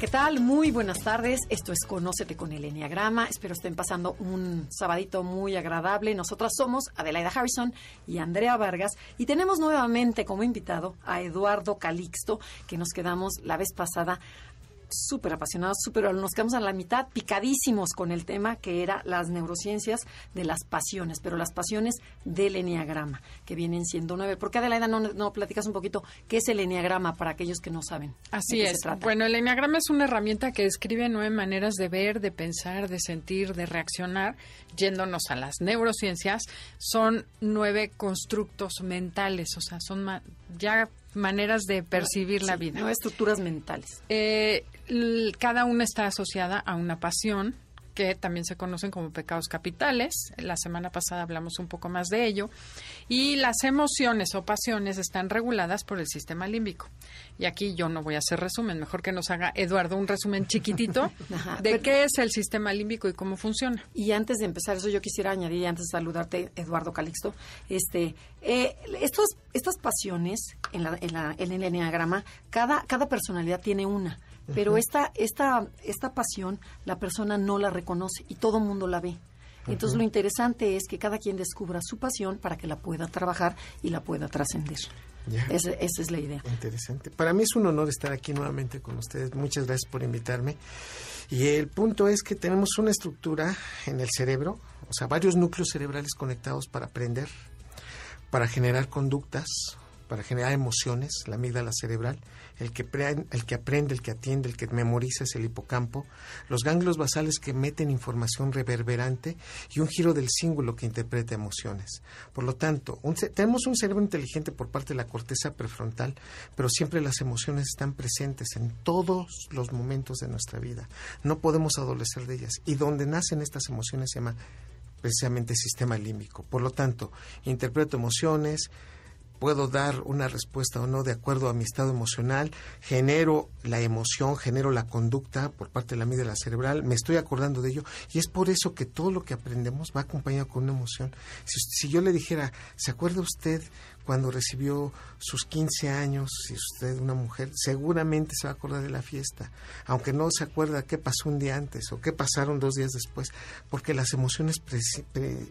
¿Qué tal? Muy buenas tardes. Esto es Conócete con el Enneagrama. Espero estén pasando un sabadito muy agradable. Nosotras somos Adelaida Harrison y Andrea Vargas y tenemos nuevamente como invitado a Eduardo Calixto, que nos quedamos la vez pasada súper apasionados, súper, nos quedamos a la mitad picadísimos con el tema que era las neurociencias de las pasiones, pero las pasiones del enneagrama, que vienen siendo nueve. ¿Por qué, Adelaida, no, no platicas un poquito qué es el enneagrama para aquellos que no saben? Así es. Bueno, el enneagrama es una herramienta que describe nueve maneras de ver, de pensar, de sentir, de reaccionar, yéndonos a las neurociencias. Son nueve constructos mentales, o sea, son ya maneras de percibir la vida. No estructuras mentales. Eh, cada una está asociada a una pasión que también se conocen como pecados capitales. La semana pasada hablamos un poco más de ello. Y las emociones o pasiones están reguladas por el sistema límbico. Y aquí yo no voy a hacer resumen, mejor que nos haga Eduardo un resumen chiquitito de qué es el sistema límbico y cómo funciona. Y antes de empezar eso, yo quisiera añadir, antes de saludarte, Eduardo Calixto, este, eh, estos, estas pasiones en, la, en, la, en el enneagrama, cada, cada personalidad tiene una pero esta, esta, esta pasión la persona no la reconoce y todo el mundo la ve. Entonces lo interesante es que cada quien descubra su pasión para que la pueda trabajar y la pueda trascender. Esa, esa, es la idea. Interesante. Para mí es un honor estar aquí nuevamente con ustedes. Muchas gracias por invitarme. Y el punto es que tenemos una estructura en el cerebro, o sea, varios núcleos cerebrales conectados para aprender, para generar conductas, para generar emociones, la amígdala cerebral, el que, el que aprende, el que atiende, el que memoriza es el hipocampo, los ganglios basales que meten información reverberante y un giro del cíngulo que interpreta emociones. Por lo tanto, tenemos un cerebro inteligente por parte de la corteza prefrontal, pero siempre las emociones están presentes en todos los momentos de nuestra vida. No podemos adolecer de ellas. Y donde nacen estas emociones se llama precisamente sistema límbico. Por lo tanto, interpreto emociones, puedo dar una respuesta o no de acuerdo a mi estado emocional, genero la emoción, genero la conducta por parte de la amígdala cerebral, me estoy acordando de ello y es por eso que todo lo que aprendemos va acompañado con una emoción. Si, si yo le dijera, ¿se acuerda usted cuando recibió sus 15 años, si usted una mujer, seguramente se va a acordar de la fiesta, aunque no se acuerda qué pasó un día antes o qué pasaron dos días después, porque las emociones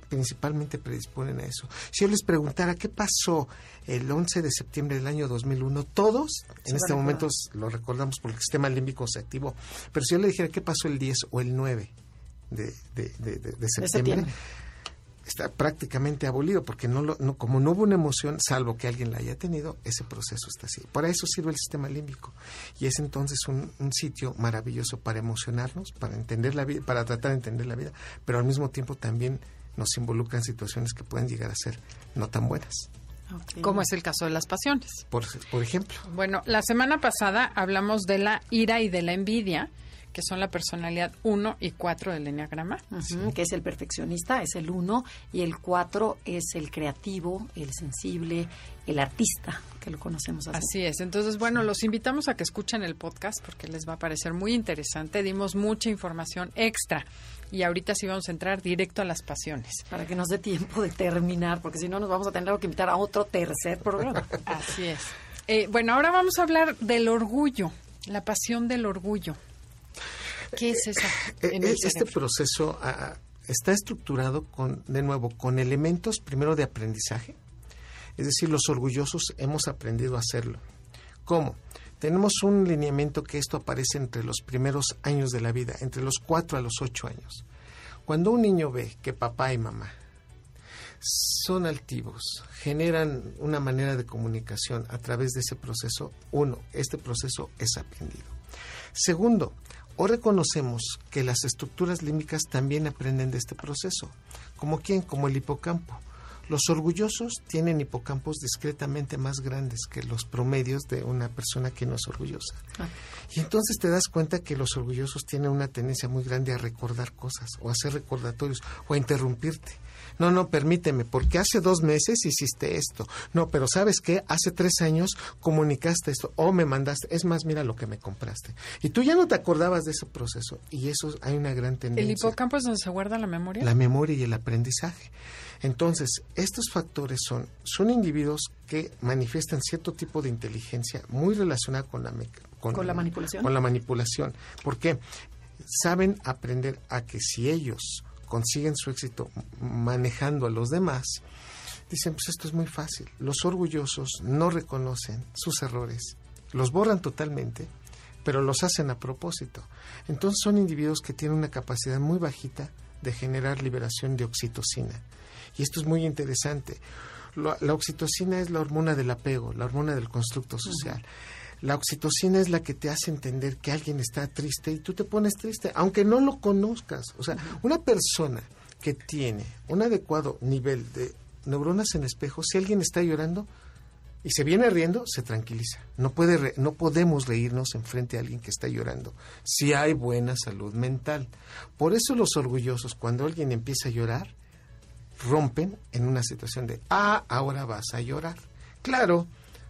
principalmente predisponen a eso. Si yo les preguntara qué pasó el 11 de septiembre del año 2001, todos en este momento lo recordamos porque el sistema límbico se activó, pero si yo le dijera qué pasó el 10 o el 9 de, de septiembre está prácticamente abolido porque no, lo, no como no hubo una emoción salvo que alguien la haya tenido ese proceso está así. Para eso sirve el sistema límbico. Y es entonces un, un, sitio maravilloso para emocionarnos para entender la vida para tratar de entender la vida pero al mismo tiempo también nos involucra en situaciones que pueden llegar a ser no tan buenas. Como es el caso de las pasiones. Por, por ejemplo. Bueno, la semana pasada hablamos de la ira y de la envidia que son la personalidad 1 y 4 del Enneagrama. Que es el perfeccionista, es el 1, y el 4 es el creativo, el sensible, el artista, que lo conocemos así. Así es. Entonces, bueno, los invitamos a que escuchen el podcast porque les va a parecer muy interesante. Dimos mucha información extra. Y ahorita sí vamos a entrar directo a las pasiones. Para que nos dé tiempo de terminar, porque si no nos vamos a tener que invitar a otro tercer programa. Así es. Eh, bueno, ahora vamos a hablar del orgullo, la pasión del orgullo. ¿Qué es eso? Eh, eh, este proceso ah, está estructurado con, de nuevo, con elementos primero de aprendizaje. Es decir, los orgullosos hemos aprendido a hacerlo. ¿Cómo? Tenemos un lineamiento que esto aparece entre los primeros años de la vida, entre los 4 a los 8 años. Cuando un niño ve que papá y mamá son altivos, generan una manera de comunicación a través de ese proceso, uno, este proceso es aprendido. Segundo, o reconocemos que las estructuras límbicas también aprenden de este proceso. ¿Como quién? Como el hipocampo. Los orgullosos tienen hipocampos discretamente más grandes que los promedios de una persona que no es orgullosa. Ah. Y entonces te das cuenta que los orgullosos tienen una tendencia muy grande a recordar cosas o a hacer recordatorios o a interrumpirte. No, no, permíteme, porque hace dos meses hiciste esto. No, pero ¿sabes qué? Hace tres años comunicaste esto o me mandaste. Es más, mira lo que me compraste. Y tú ya no te acordabas de ese proceso. Y eso hay una gran tendencia. ¿El hipocampo es donde se guarda la memoria? La memoria y el aprendizaje. Entonces, estos factores son, son individuos que manifiestan cierto tipo de inteligencia muy relacionada con la, con, la manipulación. Con la manipulación. ¿Por qué? Saben aprender a que si ellos consiguen su éxito manejando a los demás, dicen, pues esto es muy fácil. Los orgullosos no reconocen sus errores, los borran totalmente, pero los hacen a propósito. Entonces son individuos que tienen una capacidad muy bajita de generar liberación de oxitocina. Y esto es muy interesante. La, oxitocina es la hormona del apego, la hormona del constructo social. La oxitocina es la que te hace entender que alguien está triste y tú te pones triste, aunque no lo conozcas. O sea, una persona que tiene un adecuado nivel de neuronas en espejo, si alguien está llorando y se viene riendo, se tranquiliza. No, puede no podemos reírnos enfrente a alguien que está llorando si hay buena salud mental. Por eso los orgullosos, cuando alguien empieza a llorar, rompen en una situación de, ah, ahora vas a llorar. Claro,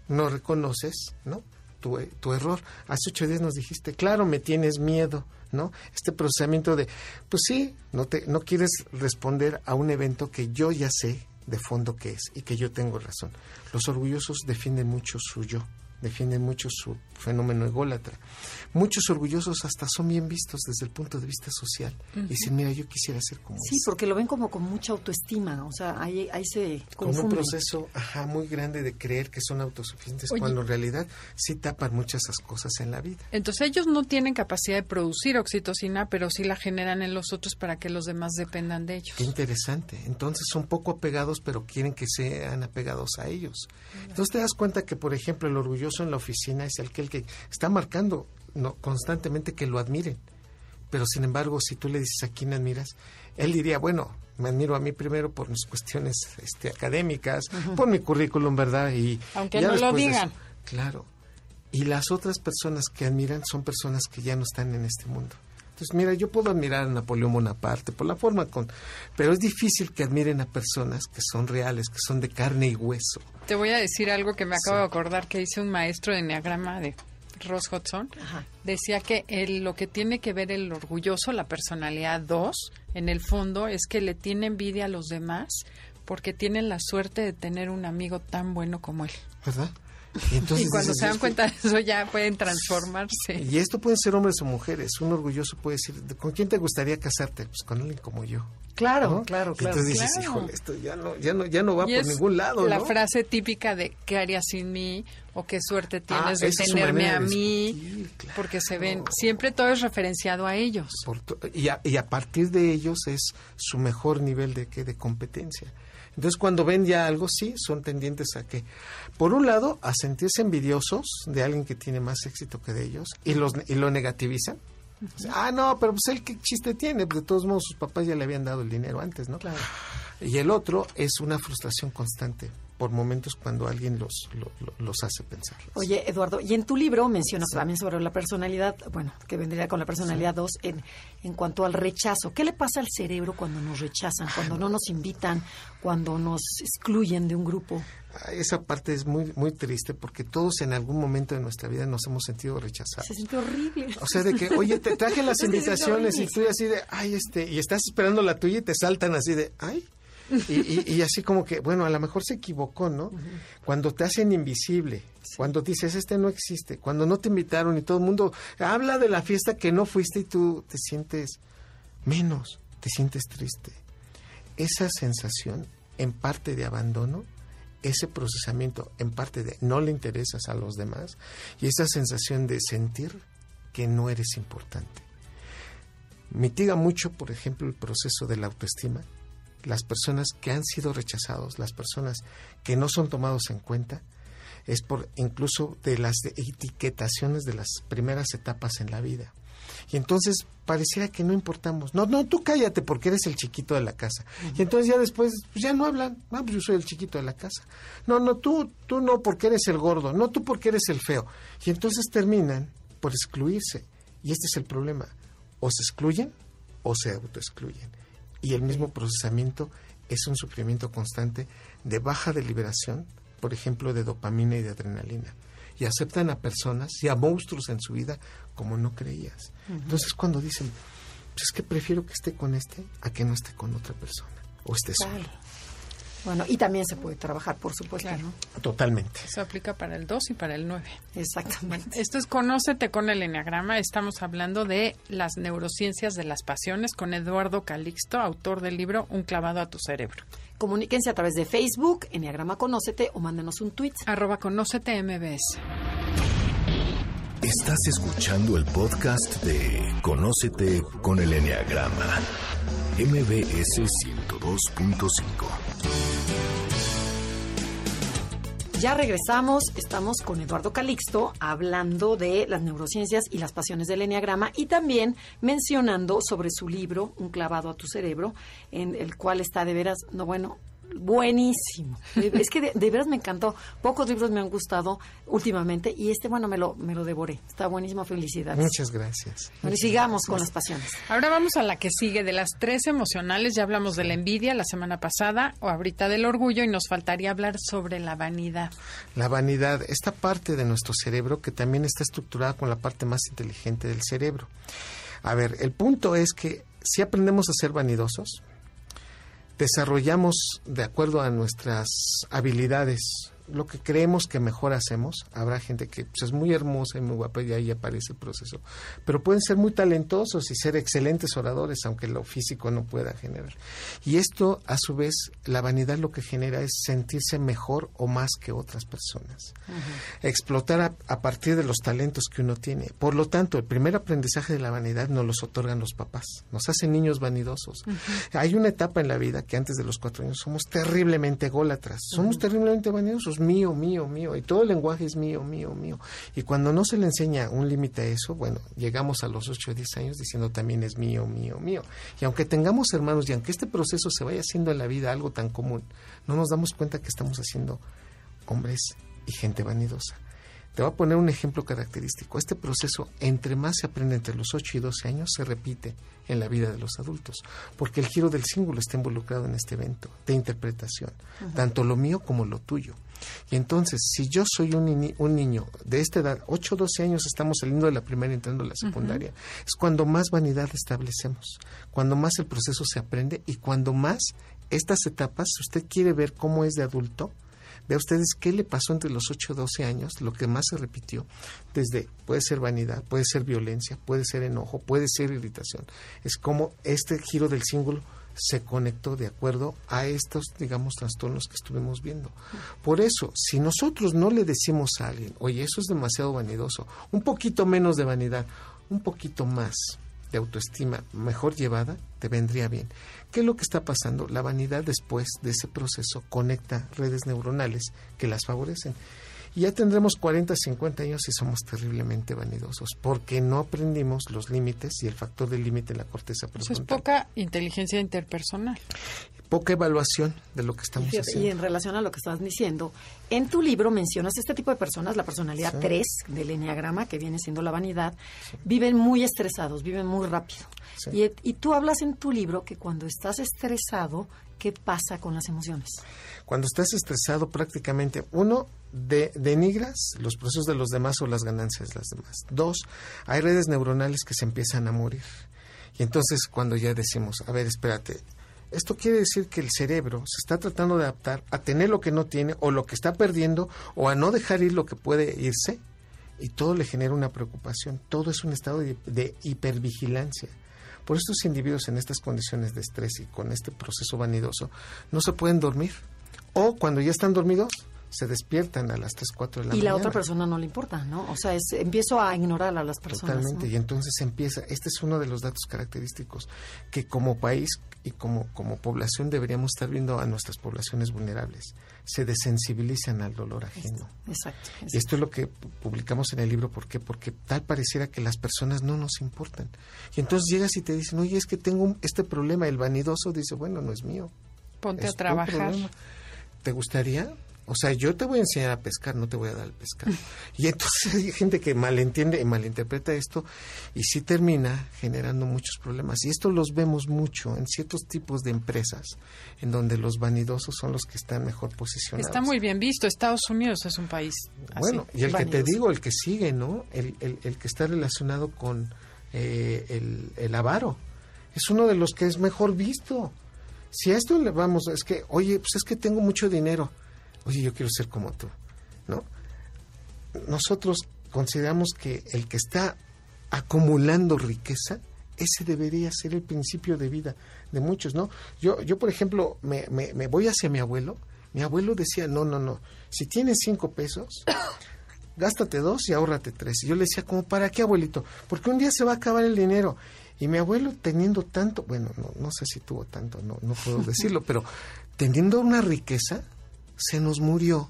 no reconoces, ¿no? Tu, error. Hace ocho días nos dijiste, claro, me tienes miedo, ¿no? Este procesamiento de, pues sí, no, te, no quieres responder a un evento que yo ya sé de fondo que es y que yo tengo razón. Los orgullosos defienden mucho su yo defienden mucho su fenómeno ególatra. Muchos orgullosos hasta son bien vistos desde el punto de vista social. Y dicen, mira, yo quisiera ser como Sí, porque lo ven como con mucha autoestima, o sea, ahí, ahí se Con un proceso ajá, muy grande de creer que son autosuficientes, cuando en realidad sí tapan muchas esas cosas en la vida. Entonces ellos no tienen capacidad de producir oxitocina, pero sí la generan en los otros para que los demás dependan de ellos. Qué interesante. Entonces son poco apegados, pero quieren que sean apegados a ellos. Entonces te das cuenta que, por ejemplo, el orgullo en la oficina es aquel que está marcando no, constantemente que lo admiren. Pero sin embargo, si tú le dices a quién admiras, él diría, bueno, me admiro a mí primero por mis cuestiones este, académicas, por mi currículum, ¿verdad? Y Aunque no lo digan. claro. Y las otras personas que admiran son personas que ya no están en este mundo. Entonces, mira, yo puedo admirar a Napoleón Bonaparte por la forma con... Pero es difícil que admiren a personas que son reales, que son de carne y hueso. Te voy a decir algo que me acabo de acordar que dice un maestro de Enneagrama de Ross Hudson. Decía que lo que tiene que ver el orgulloso, la personalidad 2, en el fondo es que le tiene envidia a los demás porque tienen la suerte de tener un amigo tan bueno como él. ¿Verdad? Y, cuando se dan cuenta de eso ya pueden transformarse. Y esto pueden ser hombres o mujeres. Un orgulloso puede decir, ¿con quién te gustaría casarte? Pues con alguien como yo. Claro, claro, claro. Y entonces dices, híjole, esto ya no, ya no, ya no va por ningún lado. La frase típica de ¿qué harías sin mí? o qué suerte ah, tienes de tenerme a mí, porque se ven, siempre todo es referenciado a ellos. y, a, y a partir de ellos es su mejor nivel de, de competencia. Entonces, cuando ven ya algo, sí, son tendientes a que, por un lado, a sentirse envidiosos de alguien que tiene más éxito que de ellos y, los, y lo negativizan. Ah, no, pero pues él qué chiste tiene, de todos modos sus papás ya le habían dado el dinero antes, ¿no? Claro. Y el otro es una frustración constante por momentos cuando alguien los, los hace pensar. Oye, Eduardo, y en tu libro mencionas también sobre la personalidad, bueno, que vendría con la personalidad 2, en, en cuanto al rechazo. ¿Qué le pasa al cerebro cuando nos rechazan, cuando no nos invitan, cuando nos excluyen de un grupo? Esa parte es muy muy triste porque todos en algún momento de nuestra vida nos hemos sentido rechazados. Se siente horrible. O sea, de que, oye, te traje las invitaciones y tú así de, ay, este, y estás esperando la tuya y te saltan así de, ay, y, así como que, bueno, a lo mejor se equivocó, ¿no? Cuando te hacen invisible, cuando dices, este no existe, cuando no te invitaron y todo el mundo habla de la fiesta que no fuiste y tú te sientes menos, te sientes triste. Esa sensación, en parte de abandono, ese procesamiento, en parte de no le interesas a los demás, y esa sensación de sentir que no eres importante. Mitiga mucho, por ejemplo, el proceso de la autoestima, las personas que han sido rechazados, las personas que no son tomados en cuenta, es por incluso de las etiquetaciones de las primeras etapas en la vida. Y entonces pareciera que no importamos. No, no, tú cállate porque eres el chiquito de la casa. Y entonces ya después, pues ya no hablan. Ah, pues yo soy el chiquito de la casa. No, no, tú, tú no porque eres el gordo. No, tú porque eres el feo. Y entonces terminan por excluirse. Y este es el problema. O se excluyen o se autoexcluyen. Y el mismo procesamiento es un sufrimiento constante de baja deliberación, por ejemplo, de dopamina y de adrenalina. Y aceptan a personas y a monstruos en su vida como no creías. Entonces cuando dicen, pues es que prefiero que esté con este a que no esté con otra persona o esté solo. Bueno, y también se puede trabajar, por supuesto, ¿no? Totalmente. Eso aplica para el 2 y para el 9. Exactamente. Esto es Conócete con el Enneagrama. Estamos hablando de las neurociencias de las pasiones con Eduardo Calixto, autor del libro Un clavado a tu cerebro. Comuníquense a través de Facebook, Enneagrama Conócete, o mándenos un tweet. Arroba Conócete MBS. Estás escuchando el podcast de Conócete con el Enneagrama. MBS 102.5. Ya regresamos, estamos con Eduardo Calixto hablando de las neurociencias y las pasiones del Enneagrama y también mencionando sobre su libro, Un clavado a tu cerebro, en el cual está de veras, no bueno, buenísimo. Es que de, de, veras me encantó. Pocos libros me han gustado últimamente y este, bueno, me lo, me lo devoré. Está buenísimo, felicidades. Muchas gracias. Bueno, y sigamos con las pasiones. Ahora vamos a la que sigue, de las tres emocionales. Ya hablamos de la envidia la semana pasada o ahorita del orgullo y nos faltaría hablar sobre la vanidad. La vanidad, esta parte de nuestro cerebro que también está estructurada con la parte más inteligente del cerebro. A ver, el punto es que si aprendemos a ser vanidosos, desarrollamos de acuerdo a nuestras habilidades lo que creemos que mejor hacemos. Habrá gente que pues, es muy hermosa y muy guapa y ahí aparece el proceso. Pero pueden ser muy talentosos y ser excelentes oradores, aunque lo físico no pueda generar. Y esto, a su vez, la vanidad lo que genera es sentirse mejor o más que otras personas. Uh -huh. Explotar a, a, partir de los talentos que uno tiene. Por lo tanto, el primer aprendizaje de la vanidad nos los otorgan los papás. Nos hacen niños vanidosos. Uh -huh. Hay una etapa en la vida que antes de los cuatro años somos terriblemente ególatras. Somos uh -huh. terriblemente vanidosos mío, mío, mío, y todo el lenguaje es mío, mío, mío. Y cuando no se le enseña un límite a eso, bueno, llegamos a los 8 o 10 años diciendo también es mío, mío, mío. Y aunque tengamos hermanos y aunque este proceso se vaya haciendo en la vida algo tan común, no nos damos cuenta que estamos haciendo hombres y gente vanidosa. Te voy a poner un ejemplo característico. Este proceso, entre más se aprende entre los 8 y 12 años, se repite en la vida de los adultos, porque el giro del símbolo está involucrado en este evento de interpretación, uh -huh. tanto lo mío como lo tuyo. Y entonces, si yo soy un, un niño de esta edad, 8 o 12 años, estamos saliendo de la primaria y entrando a la secundaria, uh -huh. es cuando más vanidad establecemos, cuando más el proceso se aprende y cuando más estas etapas, si usted quiere ver cómo es de adulto, Vea ustedes qué le pasó entre los 8 y 12 años, lo que más se repitió, desde puede ser vanidad, puede ser violencia, puede ser enojo, puede ser irritación. Es como este giro del símbolo se conectó de acuerdo a estos, digamos, trastornos que estuvimos viendo. Por eso, si nosotros no le decimos a alguien, oye, eso es demasiado vanidoso, un poquito menos de vanidad, un poquito más de autoestima mejor llevada, te vendría bien. ¿Qué es lo que está pasando? La vanidad después de ese proceso conecta redes neuronales que las favorecen. Y ya tendremos 40, 50 años y somos terriblemente vanidosos, porque no aprendimos los límites y el factor del límite en la corteza prefrontal. Eso es poca inteligencia interpersonal. Poca evaluación de lo que estamos y, haciendo. Y en relación a lo que estás diciendo, en tu libro mencionas este tipo de personas, la personalidad sí. 3 del Enneagrama, que viene siendo la vanidad, sí. viven muy estresados, viven muy rápido. Sí. Y, y tú hablas en tu libro que cuando estás estresado, ¿qué pasa con las emociones? Cuando estás estresado, prácticamente, uno, de, denigras los procesos de los demás o las ganancias de las demás. Dos, hay redes neuronales que se empiezan a morir. Y entonces cuando ya decimos, a ver, espérate, esto quiere decir que el cerebro se está tratando de adaptar a tener lo que no tiene o lo que está perdiendo o a no dejar ir lo que puede irse y todo le genera una preocupación. Todo es un estado de, de hipervigilancia. Por estos individuos en estas condiciones de estrés y con este proceso vanidoso no se pueden dormir. O cuando ya están dormidos, se despiertan a las 3, 4 de la y mañana. la otra persona no le importa, ¿no? O sea, es, empiezo a ignorar a las personas. Totalmente, ¿no? y entonces empieza, este es uno de los datos característicos que como país y como, como población deberíamos estar viendo a nuestras poblaciones vulnerables. Se desensibilizan al dolor ajeno. Exacto. Y esto es lo que pu- publicamos en el libro, ¿por qué? Porque tal pareciera que las personas no nos importan. Y entonces llegas y te dicen, oye, es que tengo un- este problema, el vanidoso dice, bueno, no es mío. Ponte es a trabajar. ¿Te gustaría? O sea, yo te voy a enseñar a pescar, no te voy a dar el pescado. Y entonces hay gente que malentiende y malinterpreta esto y sí termina generando muchos problemas. Y esto los vemos mucho en ciertos tipos de empresas, en donde los vanidosos son los que están mejor posicionados. Está muy bien visto. Estados Unidos es un país así. Bueno, y el que te digo, el que sigue, ¿no? El, el, el que está relacionado con eh, el, el avaro. Es uno de los que es mejor visto. Si a esto le vamos, es que, oye, pues es que tengo mucho dinero. Oye, yo quiero ser como tú, ¿no? Nosotros consideramos que el que está acumulando riqueza, ese debería ser el principio de vida de muchos, ¿no? Yo, yo por ejemplo, me, me, me voy hacia mi abuelo. Mi abuelo decía, no, no, no, si tienes cinco pesos, gástate dos y ahórrate tres. Y yo le decía, ¿como para qué, abuelito? Porque un día se va a acabar el dinero. Y mi abuelo teniendo tanto, bueno, no, no sé si tuvo tanto, no, no puedo decirlo, pero teniendo una riqueza, se nos murió.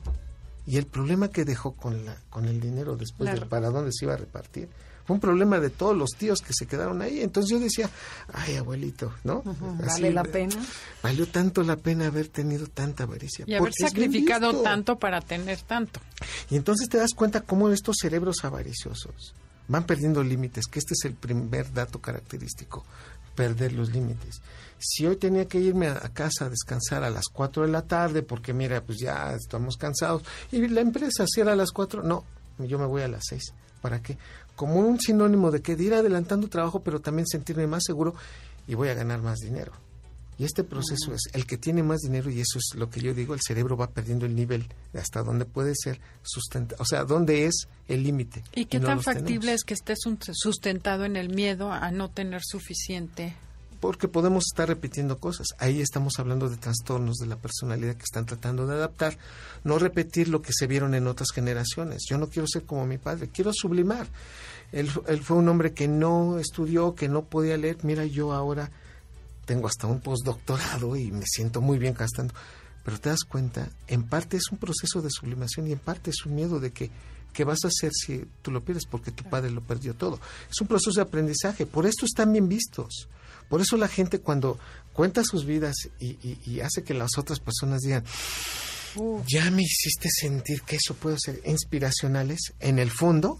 Y el problema que dejó con, la, con el dinero después de para dónde se iba a repartir, fue un problema de todos los tíos que se quedaron ahí. Entonces yo decía, ay, abuelito, ¿no? Así, Vale la pena. Valió tanto la pena haber tenido tanta avaricia. Y haber sacrificado tanto para tener tanto. Y entonces te das cuenta cómo estos cerebros avariciosos van perdiendo límites, que este es el primer dato característico, perder los límites. Si hoy tenía que irme a, casa a descansar a las 4 de la tarde, porque mira, pues ya estamos cansados, y la empresa cierra a las 4, no, yo me voy a las 6. ¿Para qué? Como un sinónimo de que de ir adelantando trabajo, pero también sentirme más seguro y voy a ganar más dinero. Y este proceso es el que tiene más dinero y eso es lo que yo digo, el cerebro va perdiendo el nivel de hasta dónde puede ser sustentado, o sea, dónde es el límite. ¿Y qué no tan factible tenemos. es que estés un- sustentado en el miedo a no tener suficiente? Porque podemos estar repitiendo cosas. Ahí estamos hablando de trastornos de la personalidad que están tratando de adaptar, no repetir lo que se vieron en otras generaciones. Yo no quiero ser como mi padre, quiero sublimar. Él, él fue un hombre que no estudió, que no podía leer. Mira, yo ahora tengo hasta un postdoctorado y me siento muy bien gastando. Pero te das cuenta, en parte es un proceso de sublimación y en parte es un miedo de que ¿qué vas a hacer si tú lo pierdes? Porque tu padre lo perdió todo. Es un proceso de aprendizaje, por esto están bien vistos. Por eso la gente cuando cuenta sus vidas y, y- y hace que las otras personas digan, ya me hiciste sentir que eso puede ser inspiracionales, en el fondo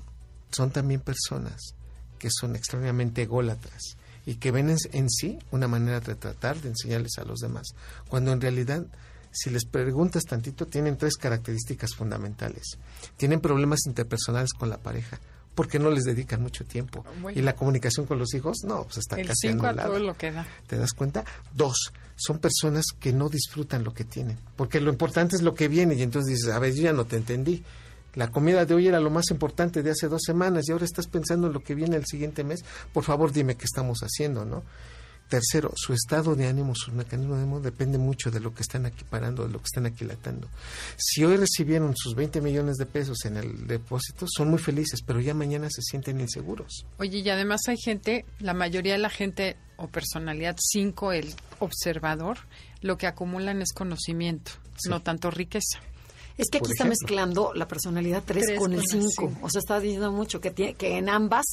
son también personas que son extraordinariamente ególatras y que ven en, en sí una manera de tratar de enseñarles a los demás, cuando en realidad si les preguntas tantito, tienen tres características fundamentales. Tienen problemas interpersonales con la pareja, porque no les dedican mucho tiempo. Bueno. Y la comunicación con los hijos, no, pues está El casi 5 a todo lo que da. ¿Te das cuenta? Dos, son personas que no disfrutan lo que tienen, porque lo importante es lo que viene y entonces dices, a ver, yo ya no te entendí. La comida de hoy era lo más importante de hace dos semanas y ahora estás pensando en lo que viene el siguiente mes. Por favor, dime qué estamos haciendo, ¿no? Tercero, su estado de ánimo, su mecanismo de ánimo depende mucho de lo que están equiparando, de lo que están aquilatando. Si hoy recibieron sus 20 millones de pesos en el depósito, son muy felices, pero ya mañana se sienten inseguros. Oye, y además hay gente, la mayoría de la gente o personalidad 5, el observador, lo que acumulan es conocimiento, Sí. no tanto riqueza. Es que aquí está ejemplo. mezclando la personalidad 3 Tres con el con el 5. cinco. O sea, está diciendo mucho que, tiene, que en ambas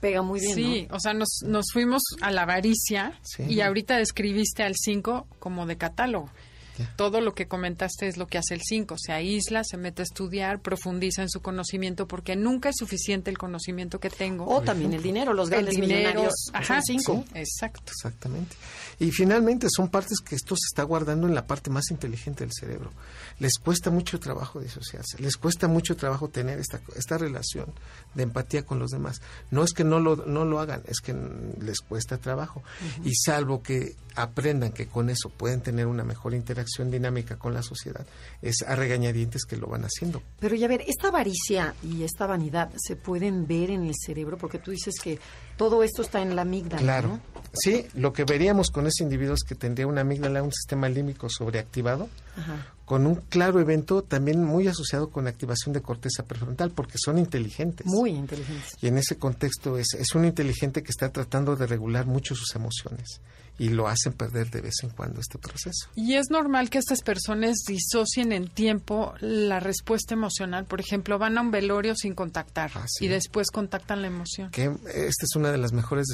pega muy bien, Sí, ¿no? o sea, nos, nos fuimos a la avaricia Sí. y ahorita describiste al 5 como de catálogo. Ya. Todo lo que comentaste es lo que hace el 5. Se aísla, se mete a estudiar, profundiza en su conocimiento porque nunca es suficiente el conocimiento que tengo. O también el dinero, los el grandes dinero. millonarios Ajá, son 5. sí, exacto. Exactamente. Y finalmente son partes que esto se está guardando en la parte más inteligente del cerebro. Les cuesta mucho trabajo disociarse, les cuesta mucho trabajo tener esta, esta relación de empatía con los demás. No es que no lo, no lo hagan, es que les cuesta trabajo. Y salvo que aprendan que con eso pueden tener una mejor interacción dinámica con la sociedad, es a regañadientes que lo van haciendo. Pero ya ver, esta avaricia y esta vanidad se pueden ver en el cerebro porque tú dices que todo esto está en la amígdala, Claro, ¿no? Sí, lo que veríamos con ese individuo es que tendría una amígdala, un sistema límbico sobreactivado, Ajá. con un claro evento también muy asociado con activación de corteza prefrontal, porque son inteligentes. Muy inteligentes. Y en ese contexto es, es un inteligente que está tratando de regular mucho sus emociones y lo hacen perder de vez en cuando este proceso. Y es normal que estas personas disocien en tiempo la respuesta emocional. Por ejemplo, van a un velorio sin contactar Ah, sí. y después contactan la emoción. Que esta es una de las mejores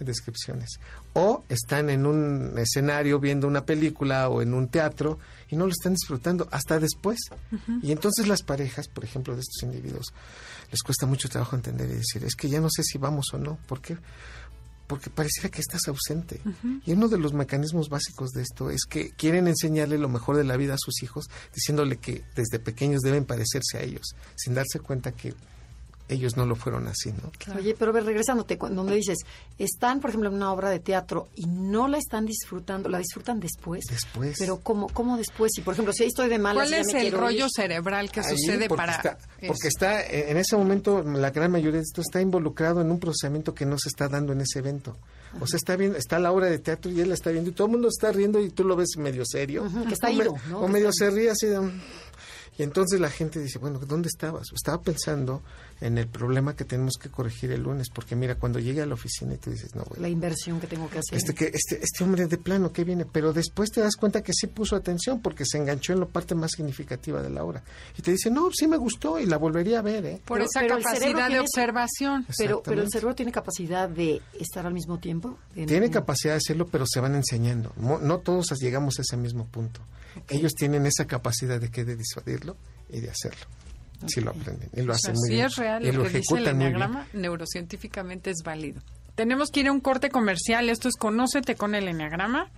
descripciones. O están en un escenario viendo una película o en un teatro y no lo están disfrutando hasta después. Y entonces las parejas, por ejemplo, de estos individuos, les cuesta mucho trabajo entender y decir, es que ya no sé si vamos o no. ¿Por qué? Porque pareciera que estás ausente. Y uno de los mecanismos básicos de esto es que quieren enseñarle lo mejor de la vida a sus hijos, diciéndole que desde pequeños deben parecerse a ellos, sin darse cuenta que ellos no lo fueron así, ¿no? Oye, pero a ver, regresándote, cu- donde dices, están, por ejemplo, en una obra de teatro y no la están disfrutando, la disfrutan después. Después. Pero ¿cómo, cómo después? Y, por ejemplo, si ahí estoy de malas ¿Cuál ya es me el rollo ir, cerebral que Ahí, sucede porque para está, porque está en ese momento la gran mayoría de esto está involucrado en un procesamiento que no se está dando en ese evento o sea está bien está la obra de teatro y él la está viendo y todo el mundo está riendo y tú lo ves medio serio que está o, me- ido, ¿no? o medio está- se ríe así de un- y entonces la gente dice bueno dónde estabas estaba pensando en el problema que tenemos que corregir el lunes porque mira cuando llegue a la oficina y tú dices no bueno la inversión que tengo que hacer. este, que, este, este hombre de plano que viene, pero después te das cuenta que sí puso atención porque se enganchó en la parte más significativa de la obra. Y te dice, no, sí me gustó y la volvería a ver, ¿eh? Por Pero- esa pero capacidad de tiene- observación. pero, pero el cerebro tiene capacidad de estar al mismo tiempo. Tiene capacidad de hacerlo, pero se van enseñando. Mo- No todos llegamos a ese mismo punto. Ellos tienen esa capacidad de que de disuadirlo y de hacerlo. Si lo aprenden y lo O hacen sea, muy sí bien. es real y lo que dice el enneagrama, neurocientíficamente es válido. Tenemos que ir a un corte comercial. Esto es Conócete con el enneagrama.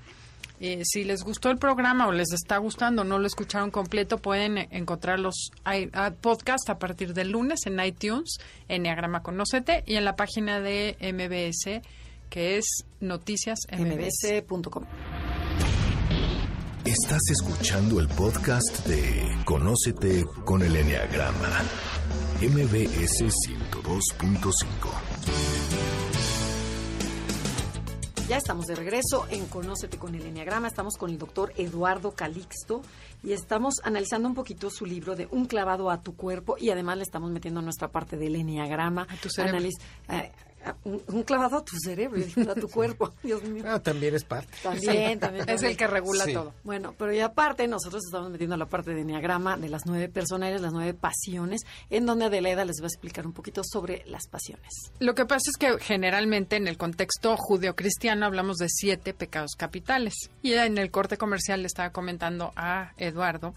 Eh, si les gustó el programa o les está gustando, no lo escucharon completo, pueden encontrar los i- ah, podcast a partir del lunes en iTunes, Enneagrama Conócete, y en la página de MBS, que es Noticias MBS. mbs.com. Estás escuchando el podcast de Conócete con el Enneagrama. MBS 102.5. Ya estamos de regreso en Conócete con el Enneagrama. Estamos con el doctor Eduardo Calixto y estamos analizando un poquito su libro de Un clavado a tu cuerpo y además le estamos metiendo nuestra parte del Enneagrama. A tu cerebro. Analiz- eh, un, un clavado a tu cerebro, a tu cuerpo. Dios mío. Ah, también es parte. También, también. Es el que regula Sí. todo. Bueno, pero y aparte nosotros estamos metiendo la parte de Enneagrama de las nueve personajes, las nueve pasiones, en donde Adelaida les va a explicar un poquito sobre las pasiones. Lo que pasa es que generalmente en el contexto judeocristiano hablamos de siete pecados capitales. Y en el corte comercial le estaba comentando a Eduardo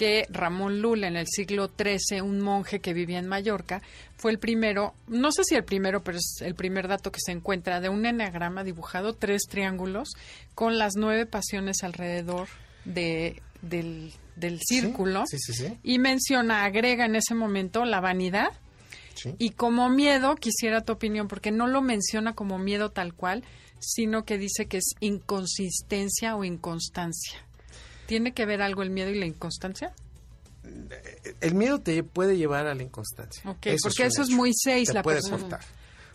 que Ramón Lula en el siglo XIII, un monje que vivía en Mallorca, fue el primero, no sé si el primero, pero es el primer dato que se encuentra de un enagrama dibujado, tres triángulos, con las nueve pasiones alrededor de, del, del círculo. Sí, sí, sí. Y menciona, agrega en ese momento la vanidad, y como miedo, quisiera tu opinión, porque no lo menciona como miedo tal cual, sino que dice que es inconsistencia o inconstancia. ¿Tiene que ver algo el miedo y la inconstancia? El miedo te puede llevar a la inconstancia. Ok, Eso porque un eso es muy seis, Te la puede persona. soltar.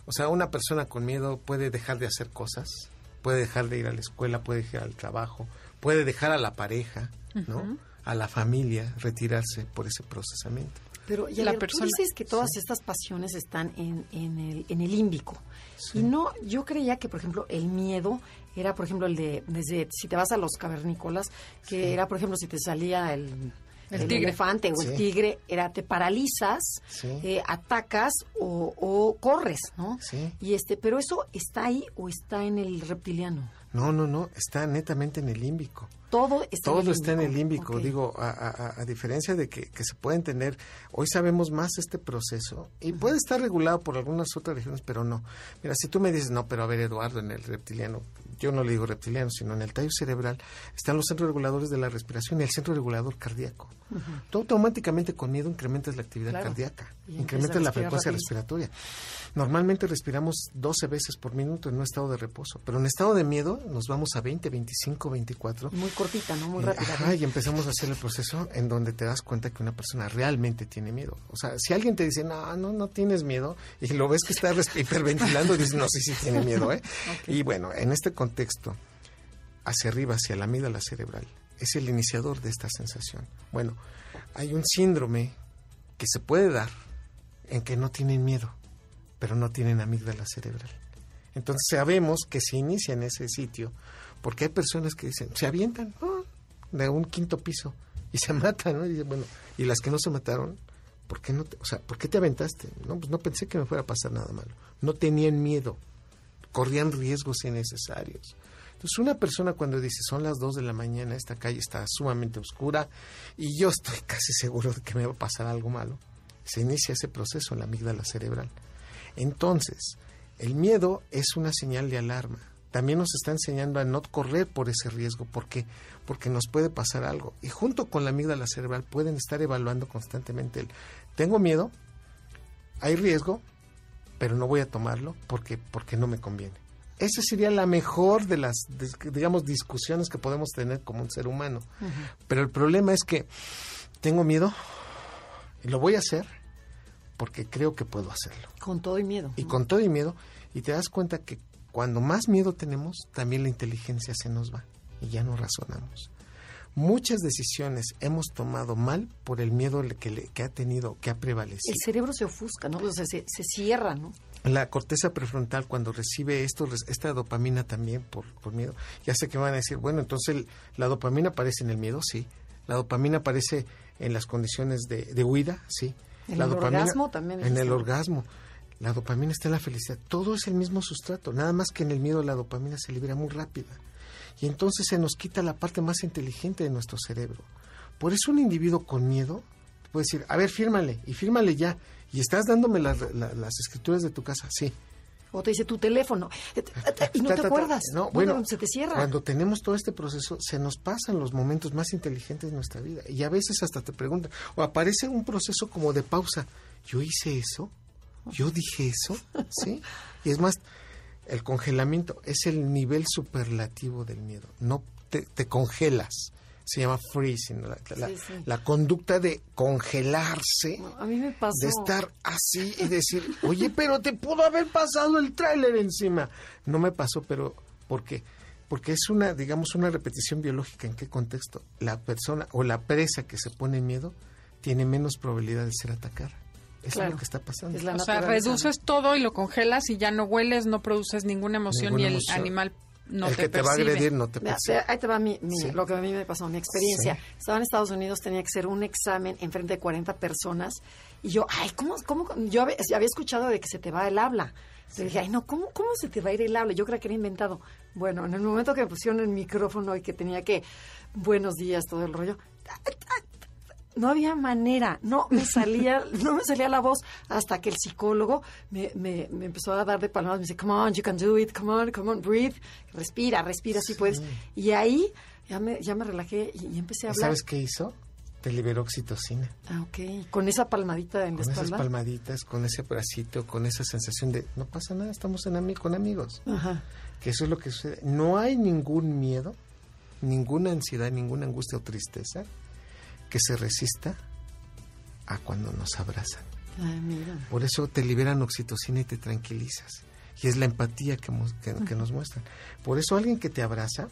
O sea, una persona con miedo puede dejar de hacer cosas, puede dejar de ir a la escuela, puede dejar al trabajo, puede dejar a la pareja, ¿no? A la familia, retirarse por ese procesamiento. Pero ya La ver, persona- tú dices que todas estas pasiones están en, en, el, en el límbico. Y no, yo creía que, por ejemplo, el miedo era, por ejemplo, el de, desde, si te vas a los cavernícolas, que era, por ejemplo, si te salía el, El el tigre. elefante o el tigre, era te paralizas, eh, atacas o, o corres, ¿no? Sí. Y este, pero eso está ahí o está en el reptiliano. No, no, no, está netamente en el límbico. Todo está en Todo el está en el límbico, digo, a, a- a- a diferencia de que, que se puede entender, hoy sabemos más este proceso y puede estar regulado por algunas otras regiones, pero no. Mira, si tú me dices, no, pero a ver, Eduardo, en el reptiliano, yo no le digo reptiliano, sino en el tallo cerebral, están los centros reguladores de la respiración y el centro regulador cardíaco. Tú automáticamente con miedo incrementas la actividad Claro. cardíaca, incrementas la frecuencia respiratoria. Normalmente respiramos 12 veces por minuto en un estado de reposo, pero en estado de miedo nos vamos a 20, 25, 24 Muy cortita, ¿no? Muy rápida. Ajá, y empezamos a hacer el proceso en donde te das cuenta que una persona realmente tiene miedo. O sea, si alguien te dice, no, no, no tienes miedo, y lo ves que está hiperventilando, dices, no, sí, sí tiene miedo, ¿eh? Y bueno, en este contexto, hacia arriba, hacia la amígdala cerebral, es el iniciador de esta sensación. Bueno, hay un síndrome que se puede dar en que no tienen miedo, pero no tienen amígdala cerebral. Entonces sabemos que se inicia en ese sitio, porque hay personas que dicen, se avientan ¡ah! de un quinto piso y se matan, ¿no? Y, bueno, y las que no se mataron, ¿por qué no te, o sea, ¿por qué te aventaste? No, pues no pensé que me fuera a pasar nada malo. No tenían miedo, corrían riesgos innecesarios. Entonces, una persona cuando dice, son las 2 de la mañana, esta calle está sumamente oscura y yo estoy casi seguro de que me va a pasar algo malo, se inicia ese proceso en la amígdala cerebral. Entonces, el miedo es una señal de alarma. También nos está enseñando a no correr por ese riesgo. ¿Por qué? Porque nos puede pasar algo. Y junto con la amígdala cerebral pueden estar evaluando constantemente el, tengo miedo, hay riesgo, pero no voy a tomarlo porque, porque no me conviene. Esa sería la mejor de las, digamos, discusiones que podemos tener como un ser humano. Pero el problema es que tengo miedo y lo voy a hacer porque creo que puedo hacerlo. Con todo y miedo. Y con todo y miedo, y te das cuenta que cuando más miedo tenemos, también la inteligencia se nos va y ya no razonamos. Muchas decisiones hemos tomado mal por el miedo que, le- que ha tenido, que ha El prevalecido. cerebro se ofusca, ¿no? O sea, se, se cierra, ¿no? La corteza prefrontal cuando recibe esto, esta dopamina también por, por miedo, ya sé que van a decir, bueno, entonces el- la dopamina aparece en el miedo, sí. La dopamina aparece en las condiciones de, de huida, sí. En la el dopamina- orgasmo también En el orgasmo. La dopamina está en la felicidad. Todo es el mismo sustrato, nada más que en el miedo la dopamina se libera muy rápida. Y entonces se nos quita la parte más inteligente de nuestro cerebro. Por eso un individuo con miedo puede decir, a ver, fírmale, y fírmale ya. Y estás dándome las- la- las escrituras de tu casa, sí. O te dice tu teléfono. Y no Ta, te ta, acuerdas. No, bueno, se te cierra. Cuando tenemos todo este proceso, se nos pasan los momentos más inteligentes de nuestra vida. Y a veces hasta te preguntan, o aparece un proceso como de pausa. ¿Yo hice eso? ¿Yo dije eso? ¿Sí? Y es más, el congelamiento es el nivel superlativo del miedo. No te, te congelas. Se llama freezing. La, la- Sí, sí. la conducta de congelarse No, a mí me pasó. de estar así y decir, oye, pero te pudo haber pasado el tráiler encima. No me pasó, pero ¿por qué? Porque es una, digamos, una repetición biológica. ¿En qué contexto? La persona o la presa que se pone en miedo tiene menos probabilidad de ser atacada. Eso es lo que está pasando. Es O sea, reduces todo y lo congelas y ya no hueles, no produces ninguna emoción Ninguna y el emoción. animal no el te que te va a agredir no te percibe. ahí te va mi, mi- Sí. lo que a mí me pasó, mi experiencia. Sí. Estaba en Estados Unidos, tenía que hacer un examen en frente de 40 personas y yo, ay, ¿cómo? cómo? Yo había, había escuchado de que se te va el habla. Le dije, ay, no, ¿cómo, ¿cómo se te va a ir el habla? Yo creía que era inventado. Bueno, en el momento que me pusieron el micrófono y que tenía que, buenos días, todo el rollo, no había manera, no me salía, no me salía la voz hasta que el psicólogo me, me, me empezó a dar de palmadas, me dice, come on, you can do it, come on, come on, breathe, respira, respira, si puedes. Y ahí ya me, ya me relajé y, y empecé a ¿Y hablar. ¿Sabes qué hizo? Te liberó oxitocina. Ah, ok. Con esa palmadita en la Con esas palmaditas, con ese bracito, con esa sensación de no pasa nada, estamos en ami- con amigos. Ajá. que eso es lo que sucede. No hay ningún miedo, ninguna ansiedad, ninguna angustia o tristeza que se resista a cuando nos abrazan. Ay, mira. Por eso te liberan oxitocina y te tranquilizas. Y es la empatía que, mos- que- que nos muestran. Por eso alguien que te abraza,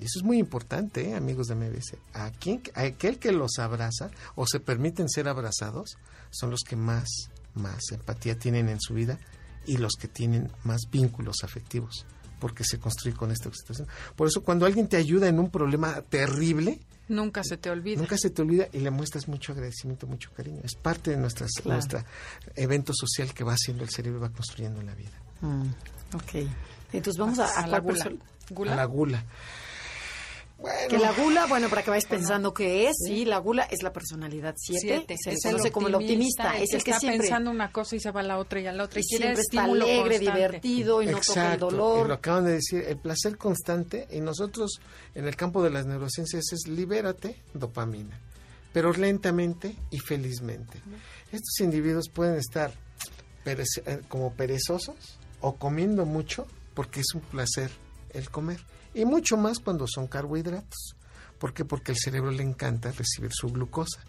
y eso es muy importante, ¿eh, amigos de MBS, a, quien, a aquel que los abraza o se permiten ser abrazados, son los que más, más empatía tienen en su vida y los que tienen más vínculos afectivos, porque se construye con esta oxitocina. Por eso cuando alguien te ayuda en un problema terrible, Nunca se te olvida. Nunca se te olvida y le muestras mucho agradecimiento, mucho cariño. Es parte de nuestras, Claro. nuestra evento social que va haciendo el cerebro y va construyendo en la vida. Mm, ok. Entonces vamos a, a a la gula. ¿Gula? A la gula. Bueno, Que la gula, bueno, para que vayas pensando qué es, sí, la gula es la personalidad 7, Siete. se conoce como el optimista, es el que está siempre, pensando una cosa y se va a la otra y a la otra y, quiere siempre está alegre, constante. divertido y no toca el exacto. Y lo dolor. acaban de decir, el placer constante. Y nosotros, en el campo de las neurociencias, es libérate dopamina. Pero lentamente y felizmente. Estos individuos pueden estar perece- eh, como perezosos o comiendo mucho porque es un placer el comer. Y mucho más cuando son carbohidratos. ¿Por qué? Porque el cerebro le encanta recibir su glucosa.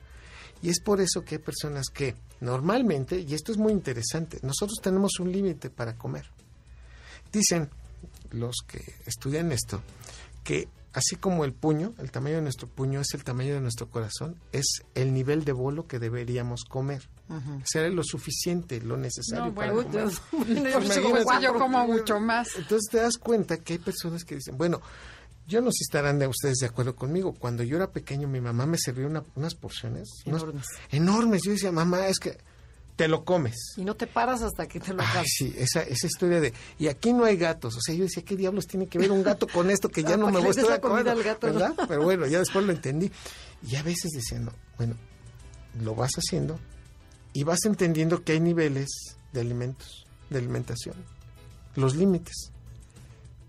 Y es por eso que hay personas que normalmente, y esto es muy interesante, nosotros tenemos un límite para comer. Dicen los que estudian esto que así como el puño, el tamaño de nuestro puño es el tamaño de nuestro corazón, es el nivel de bolo que deberíamos comer. Será lo suficiente, lo necesario No, para bueno, comer. yo, como mucho más. Entonces te das cuenta que hay personas que dicen, bueno, yo no sé si estarán de ustedes de acuerdo conmigo. Cuando yo era pequeño, mi mamá me servía una- unas porciones unas- Enormes. enormes. Yo decía, mamá, es que te lo comes. Y no te paras hasta que te lo acabes. sí, esa, esa historia de, y aquí no hay gatos. O sea, yo decía, ¿qué diablos tiene que ver un gato con esto? Que ya no me que voy a le des estar la comida al gato. Pero bueno, ya después lo entendí. Y a veces decían, no, bueno, lo vas haciendo y vas entendiendo que hay niveles de alimentos, de alimentación, los límites.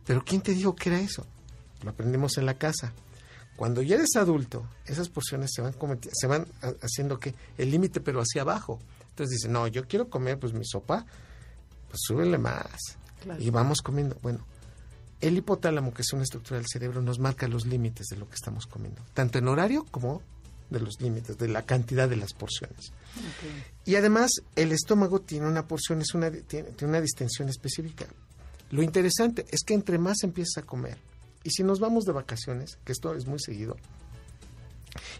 Pero ¿quién te dijo que era eso? Lo aprendimos en la casa. Cuando ya eres adulto, esas porciones se van, se van ha- haciendo que el límite, pero hacia abajo. Entonces dice, no, yo quiero comer pues mi sopa, pues súbele más. Claro. Y vamos comiendo. Bueno, el hipotálamo, que es una estructura del cerebro, nos marca los límites de lo que estamos comiendo, tanto en horario como de los límites, de la cantidad de las porciones. Y además, el estómago tiene una porción, es una, tiene, tiene una distensión específica. Lo interesante es que entre más empiezas a comer, y si nos vamos de vacaciones, que esto es muy seguido,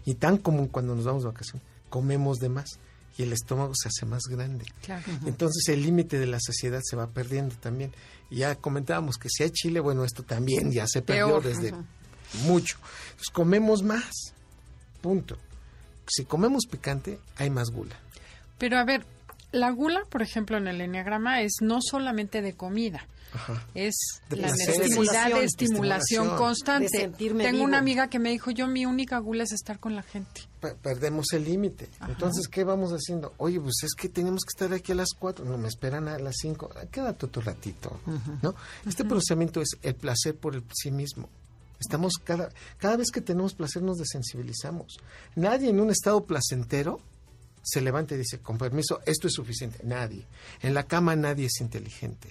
y tan común cuando nos vamos de vacaciones, comemos de más y el estómago se hace más grande. Claro. Entonces el límite de la saciedad se va perdiendo también. Y ya comentábamos que si hay chile, bueno, esto también ya se perdió Peor. desde mucho. Entonces comemos más. Punto. Si comemos picante, hay más gula. Pero a ver, la gula, por ejemplo, en el enneagrama es no solamente de comida. Ajá. Es De la necesidad Estimulación. de estimulación, constante. De Tengo vivo. una amiga que me dijo, yo mi única gula es estar con la gente. Pe- perdemos el límite. Entonces, ¿qué vamos haciendo? Oye, pues es que tenemos que estar aquí a las 4. No, me esperan a las 5. Quédate otro ratito. ¿no? Este procesamiento es el placer por el sí mismo. Estamos cada, cada vez que tenemos placer nos desensibilizamos. Nadie en un estado placentero se levanta y dice, con permiso, esto es suficiente. Nadie. En la cama nadie es inteligente.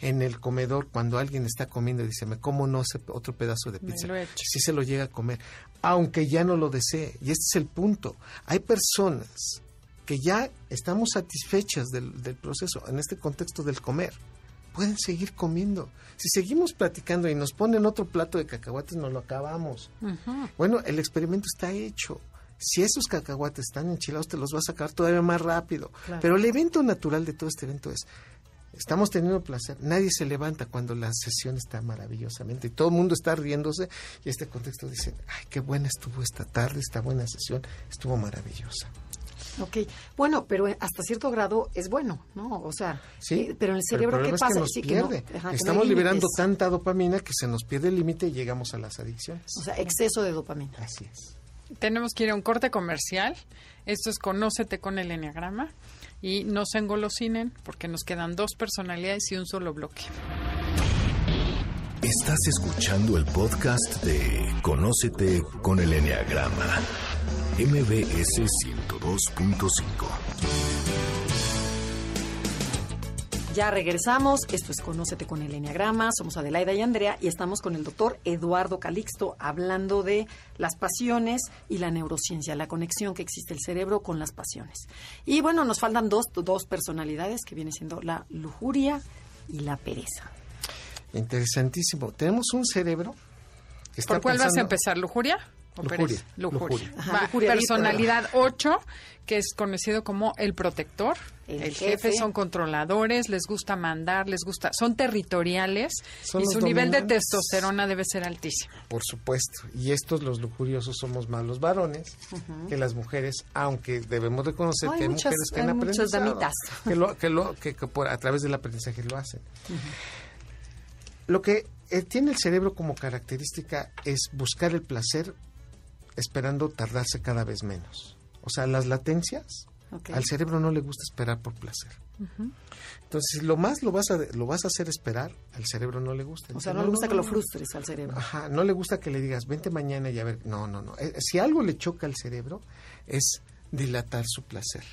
En el comedor, cuando alguien está comiendo y dice, me como no ese otro pedazo de pizza. he. Si se lo llega a comer, aunque ya no lo desee. Y este es el punto. Hay personas que ya estamos satisfechas del, del proceso, en este contexto del comer. Pueden seguir comiendo. Si seguimos platicando y nos ponen otro plato de cacahuates, nos lo acabamos. Bueno, el experimento está hecho. Si esos cacahuates están enchilados, te los vas a sacar todavía más rápido. Claro. Pero el evento natural de todo este evento es, estamos teniendo placer, nadie se levanta cuando la sesión está maravillosamente y todo el mundo está riéndose y este contexto dice, ay, qué buena estuvo esta tarde, esta buena sesión, estuvo maravillosa. Ok, bueno, pero hasta cierto grado es bueno, ¿no? O sea, Sí, eh, pero en el cerebro, problema ¿qué es pasa? que nos Sí, que no- pierde. ajá, que no hay Estamos liberando límites. tanta dopamina que se nos pierde el límite y llegamos a las adicciones. O sea, exceso de dopamina. Así es. Tenemos que ir a un corte comercial. Esto es Conócete con el Enneagrama. Y no se engolosinen porque nos quedan dos personalidades y un solo bloque. Estás escuchando el podcast de Conócete con el Enneagrama. MBS 102.5. Ya regresamos. Esto es Conócete con el Enneagrama. Somos Adelaida y Andrea y estamos con el doctor Eduardo Calixto hablando de las pasiones y la neurociencia, la conexión que existe el cerebro con las pasiones. Y bueno, nos faltan dos, dos personalidades que viene siendo la lujuria y la pereza. Interesantísimo. Tenemos un cerebro que está ¿Por cuál vas a empezar? ¿Lujuria? Lujuria? Lujuria. lujuria. Ajá, Va, lujuria, personalidad 8, que es conocido como el protector. El El, jefe. jefe. son controladores, les gusta mandar, les gusta, son territoriales Son y su nivel de testosterona debe ser altísimo. Por supuesto. Y estos, los lujuriosos, somos más los varones que las mujeres, aunque debemos reconocer Hay que hay muchas- mujeres que hay han muchas aprendido. damitas. Que, lo, que, lo, que, que por, a través del aprendizaje lo hacen. Lo que eh, tiene el cerebro como característica es buscar el placer esperando tardarse cada vez menos. O sea, las latencias, al cerebro no le gusta esperar por placer. Entonces, lo más lo vas a lo vas a hacer esperar, al cerebro no le gusta. O sea, no le gusta que lo no". frustres al cerebro. Ajá, no le gusta que le digas, vente mañana y a ver. No, no, no. Eh, si algo le choca al cerebro, es dilatar su placer.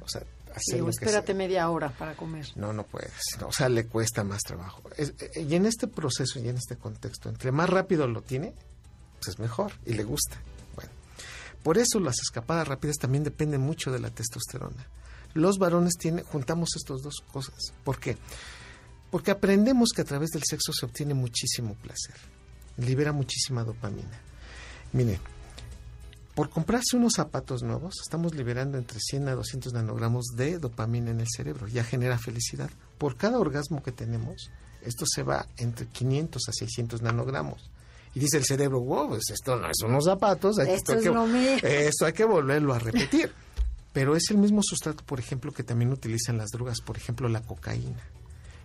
O sea, hacer lo que espérate media hora para comer. No, no puedes. no, o sea, le cuesta más trabajo. Es- eh, y en este proceso y en este contexto, entre más rápido lo tiene, pues es mejor y le gusta. Por eso las escapadas rápidas también dependen mucho de la testosterona. Los varones tienen, juntamos estas dos cosas. ¿Por qué? Porque aprendemos que a través del sexo se obtiene muchísimo placer, libera muchísima dopamina. Miren, por comprarse unos zapatos nuevos, estamos liberando entre 100 a 200 nanogramos de dopamina en el cerebro. Ya genera felicidad. Por cada orgasmo que tenemos, esto se va entre 500 a 600 nanogramos. Y dice el cerebro, wow, pues esto no es unos zapatos, esto, hay es que, lo mío. esto hay que volverlo a repetir. Pero es el mismo sustrato, por ejemplo, que también utilizan las drogas, por ejemplo, la cocaína.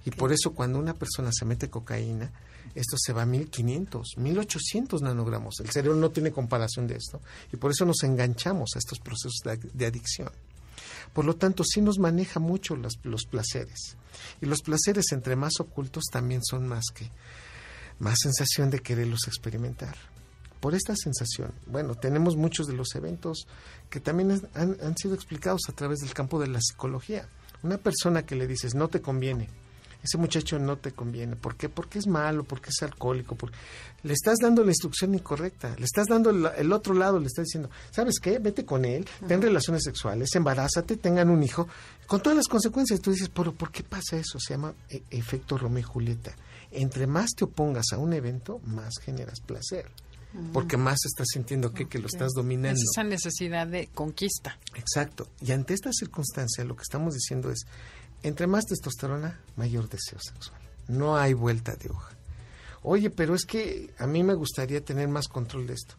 Y por eso cuando una persona se mete cocaína, esto se va a 1500, 1800 nanogramos. El cerebro no tiene comparación de esto. Y por eso nos enganchamos a estos procesos de, de adicción. Por lo tanto, sí nos maneja mucho los, los, placeres. Y los placeres, entre más ocultos, también son más que más sensación de quererlos experimentar. Por esta sensación, bueno, tenemos muchos de los eventos que también han, han sido explicados a través del campo de la psicología. Una persona que le dices, no te conviene, ese muchacho no te conviene. ¿Por qué? Porque es malo, porque es alcohólico, porque le estás dando la instrucción incorrecta, le estás dando el, el otro lado, le estás diciendo, ¿sabes qué? Vete con él, ten relaciones sexuales, embarázate, tengan un hijo, con todas las consecuencias. Tú dices, ¿pero por qué pasa eso? Se llama e efecto Romeo y Julieta. Entre más te opongas a un evento, más generas placer. Porque más estás sintiendo que, que lo estás dominando. Es esa necesidad de conquista. Exacto. Y ante esta circunstancia, lo que estamos diciendo es, entre más testosterona, mayor deseo sexual. No hay vuelta de hoja. Oye, pero es que a mí me gustaría tener más control de esto.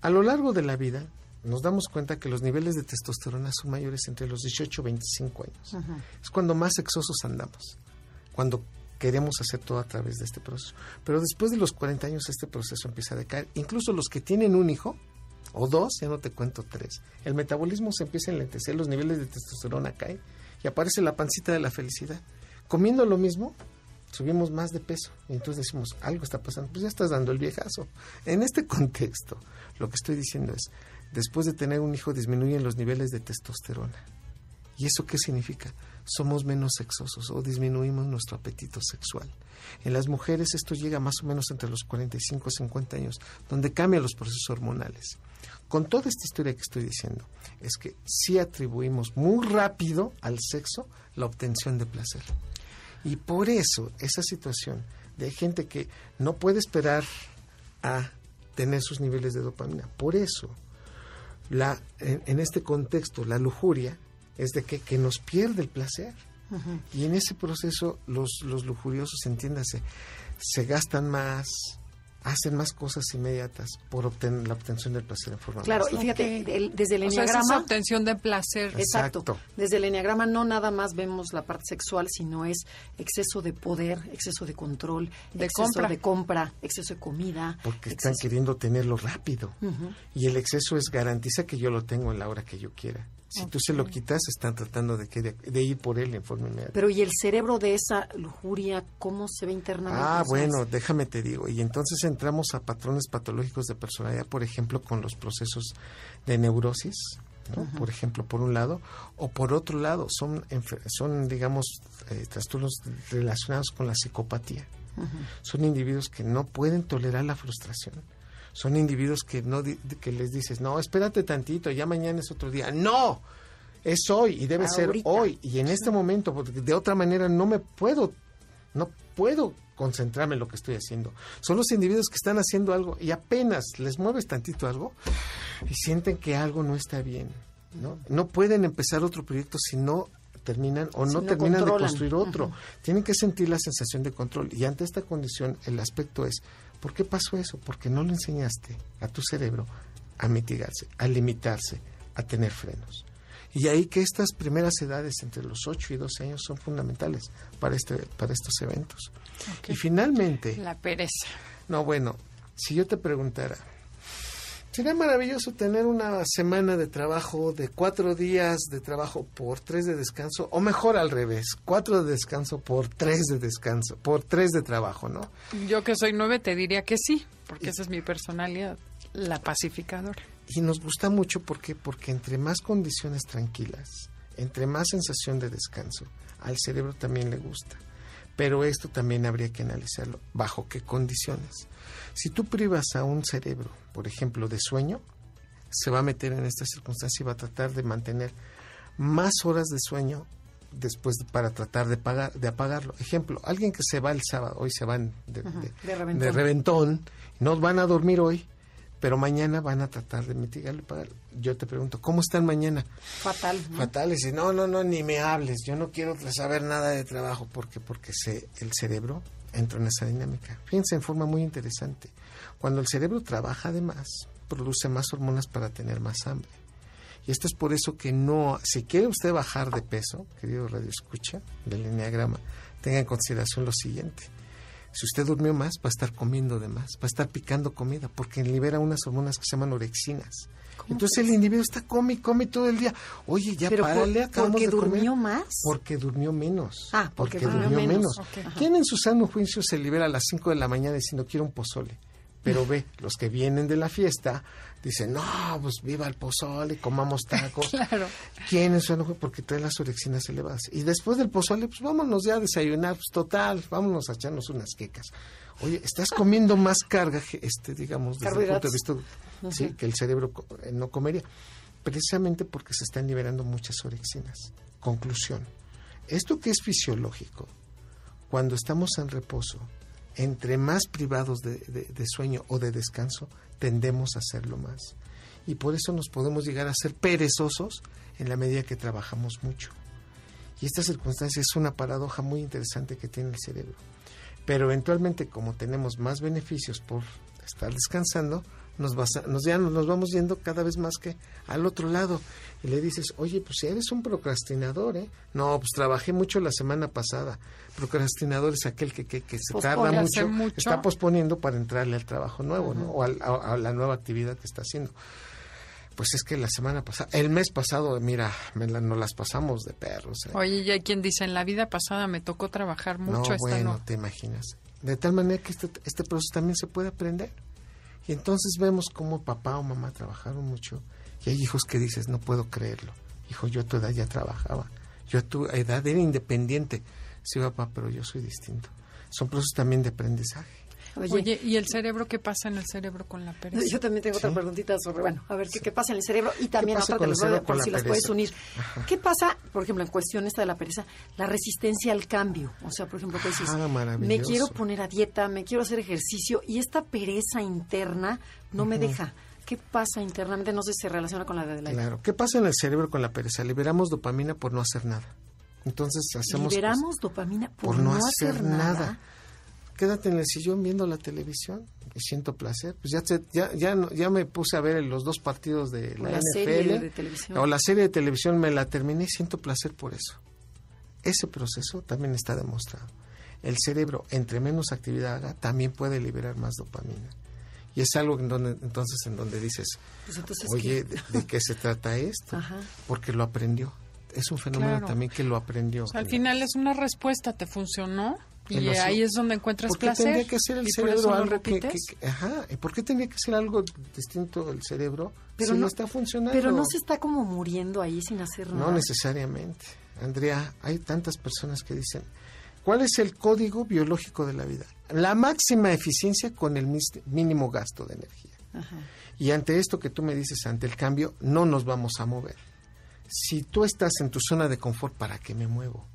A lo largo de la vida nos damos cuenta que los niveles de testosterona son mayores entre los 18 y 25 años. Uh -huh. Es cuando más sexosos andamos, cuando queremos hacer todo a través de este proceso. Pero después de los 40 años este proceso empieza a decaer. Incluso los que tienen un hijo, o dos, ya no te cuento tres, el metabolismo se empieza a enlentecer, los niveles de testosterona caen y aparece la pancita de la felicidad. Comiendo lo mismo, subimos más de peso. Y entonces decimos, algo está pasando, pues ya estás dando el viejazo. En este contexto, lo que estoy diciendo es, después de tener un hijo disminuyen los niveles de testosterona. ¿Y eso qué significa? Somos menos sexosos o disminuimos nuestro apetito sexual. En las mujeres esto llega más o menos entre los 45 y 50 años, donde cambian los procesos hormonales. Con toda esta historia que estoy diciendo, es que sí atribuimos muy rápido al sexo la obtención de placer. Y por eso esa situación de gente que no puede esperar a tener sus niveles de dopamina, por eso la, en, en este contexto la lujuria es de que, que nos pierde el placer. Uh -huh. Y en ese proceso los, los lujuriosos, entiéndase, se gastan más, hacen más cosas inmediatas por obtener la obtención del placer en forma Claro, más y fíjate, el, desde el o sea, enneagrama... obtención de placer. Exacto. Exacto. Desde el enneagrama no nada más vemos la parte sexual, sino es exceso de poder, exceso de control, De exceso compra. de compra, exceso de comida. porque están queriendo tenerlo rápido. Y el exceso es garantiza que yo lo tengo en la hora que yo quiera. Si tú se lo quitas, están tratando de, que de, de ir por él en forma inmediata. Pero ¿y el cerebro de esa lujuria cómo se ve internamente? Ah, bueno, déjame te digo. Y entonces entramos a patrones patológicos de personalidad, por ejemplo, con los procesos de neurosis, ¿no? por ejemplo, por un lado, o por otro lado, son, son digamos, eh, trastornos relacionados con la psicopatía. Son individuos que no pueden tolerar la frustración. Son individuos que no que les dices, no, espérate tantito, ya mañana es otro día. No, es hoy y debe ser hoy y en este momento, porque de otra manera no me puedo, no puedo concentrarme en lo que estoy haciendo. Son los individuos que están haciendo algo y apenas les mueves tantito algo y sienten que algo no está bien. No, no pueden empezar otro proyecto si no terminan o Si no terminan de construir otro. Tienen que sentir la sensación de control y ante esta condición el aspecto es, ¿por qué pasó eso? Porque no le enseñaste a tu cerebro a mitigarse, a limitarse, a tener frenos. Y ahí que estas primeras edades entre los 8 y 12 años son fundamentales para, este, para estos eventos. Y finalmente, La pereza. no, bueno, si yo te preguntara, sería maravilloso tener una semana de trabajo de cuatro días de trabajo por tres de descanso, o mejor al revés, cuatro de descanso por tres de descanso, por tres de trabajo, ¿no? Yo que soy nueve te diría que sí, porque esa es mi personalidad, la pacificadora. Y nos gusta mucho porque porque entre más condiciones tranquilas, entre más sensación de descanso, al cerebro también le gusta. Pero esto también habría que analizarlo. ¿Bajo qué condiciones? Si tú privas a un cerebro, por ejemplo, de sueño, se va a meter en esta circunstancia y va a tratar de mantener más horas de sueño después de- para tratar de, pagar, de apagarlo. Ejemplo, alguien que se va el sábado, hoy se van de, de- de reventón. de reventón, no van a dormir hoy, pero mañana van a tratar de mitigarlo y pagarlo. Yo te pregunto, ¿cómo están mañana? Fatal. ¿no? Fatal, y no, no, no, ni me hables, yo no quiero saber nada de trabajo, porque porque se, el cerebro entra en esa dinámica. Fíjense en forma muy interesante. Cuando el cerebro trabaja de más, produce más hormonas para tener más hambre. Y esto es por eso que no, si quiere usted bajar de peso, querido Radio Escucha, del Enneagrama, tenga en consideración lo siguiente. Si usted durmió más, va a estar comiendo de más, va a estar picando comida, porque libera unas hormonas que se llaman orexinas. Entonces el individuo está come y come todo el día. Oye, ya Pero por- párale, acabamos porque de comer. durmió más. Porque durmió menos. Ah, porque durmió durmió menos. ¿Quién en su sano juicio se libera a las 5 de la mañana diciendo quiero un pozole? Pero ve, los que vienen de la fiesta dicen, no, pues viva el pozole, comamos tacos. Claro. ¿Quién en su sano juicio? Porque trae las orexinas elevadas. Y después del pozole, pues vámonos ya a desayunar, pues total, vámonos a echarnos unas quecas. Oye, estás comiendo más carga, este, digamos, desde el punto de vista sí, que el cerebro eh, no comería. Precisamente porque se están liberando muchas orexinas. Conclusión. Esto que es fisiológico, cuando estamos en reposo, entre más privados de, sueño o de descanso, tendemos a hacerlo más. Y por eso nos podemos llegar a ser perezosos en la medida que trabajamos mucho. Y esta circunstancia es una paradoja muy interesante que tiene el cerebro. Pero eventualmente, como tenemos más beneficios por estar descansando, nos, basa- nos, ya nos vamos yendo cada vez más que al otro lado. Y le dices, oye, pues si eres un procrastinador, ¿eh? No, pues trabajé mucho la semana pasada. Procrastinador es aquel que, que, que se Pospone, tarda mucho, mucho. está posponiendo para entrarle al trabajo nuevo, ¿no? O al- a, a la nueva actividad que está haciendo. Pues es que la semana pasada, el mes pasado, mira, me la- nos las pasamos de perros. ¿eh? Oye, y hay quien dice, en la vida pasada me tocó trabajar mucho, no, esta bueno, no. te imaginas. De tal manera que este, este proceso también se puede aprender. Y entonces vemos cómo papá o mamá trabajaron mucho. Y hay hijos que dices, no puedo creerlo. Hijo, yo a tu edad ya trabajaba. Yo a tu edad era independiente. Sí, papá, pero yo soy distinto. Son procesos también de aprendizaje. Oye, Oye, ¿y el cerebro qué pasa en el cerebro con la pereza? yo también tengo otra Sí. preguntita sobre, bueno, a ver, ¿qué, qué pasa en el cerebro? Y también otra voy a- cerebro por si las puedes unir. ¿Qué pasa, por ejemplo, en cuestión esta de la pereza? La resistencia al cambio. O sea, por ejemplo, que dices, Ah, me quiero poner a dieta, me quiero hacer ejercicio y esta pereza interna no me deja. ¿Qué pasa internamente? No sé si se relaciona con la de la Claro. ¿Qué pasa en el cerebro con la pereza? Liberamos dopamina por no hacer nada. Entonces hacemos... Liberamos dopamina por, por no, hacer, hacer nada. Quédate en el sillón viendo la televisión y siento placer. Pues ya te- ya ya, ya me puse a ver los dos partidos de la, la NFL serie de televisión. o la serie de televisión me la terminé y siento placer por eso. Ese proceso también está demostrado. El cerebro, entre menos actividad haga, también puede liberar más dopamina. Y es algo en donde, entonces en donde dices, Pues entonces, oye. ¿de, de qué se trata esto? Ajá. Porque lo aprendió. Es un fenómeno Claro. también que lo aprendió. O sea, al final es una respuesta, te funcionó y ocio. ahí es donde encuentras ¿Por qué placer. tendría que hacer el cerebro algo que, repites. que- que- ajá, ¿y por qué tendría que ser algo distinto el cerebro Pero si no, no- está funcionando? Pero no se está como muriendo ahí sin hacer No nada. necesariamente. Andrea, hay tantas personas que dicen, ¿cuál es el código biológico de la vida? La máxima eficiencia con el mínimo gasto de energía. Ajá. Y ante esto que tú me dices, ante el cambio, no nos vamos a mover. Si tú estás en tu zona de confort, ¿para qué me muevo?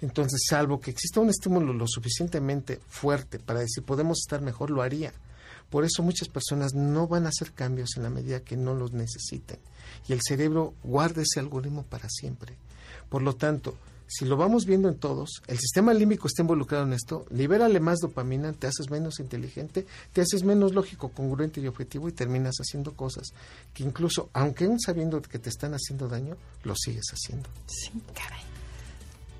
Entonces, salvo que exista un estímulo lo suficientemente fuerte para decir podemos estar mejor, lo haría. Por eso muchas personas no van a hacer cambios en la medida que no los necesiten. Y el cerebro guarda ese algoritmo para siempre. Por lo tanto, si lo vamos viendo en todos, el sistema límbico está involucrado en esto, libérale más dopamina, te haces menos inteligente, te haces menos lógico, congruente y objetivo y terminas haciendo cosas que incluso, aunque aún sabiendo que te están haciendo daño, lo sigues haciendo. Sí, caray.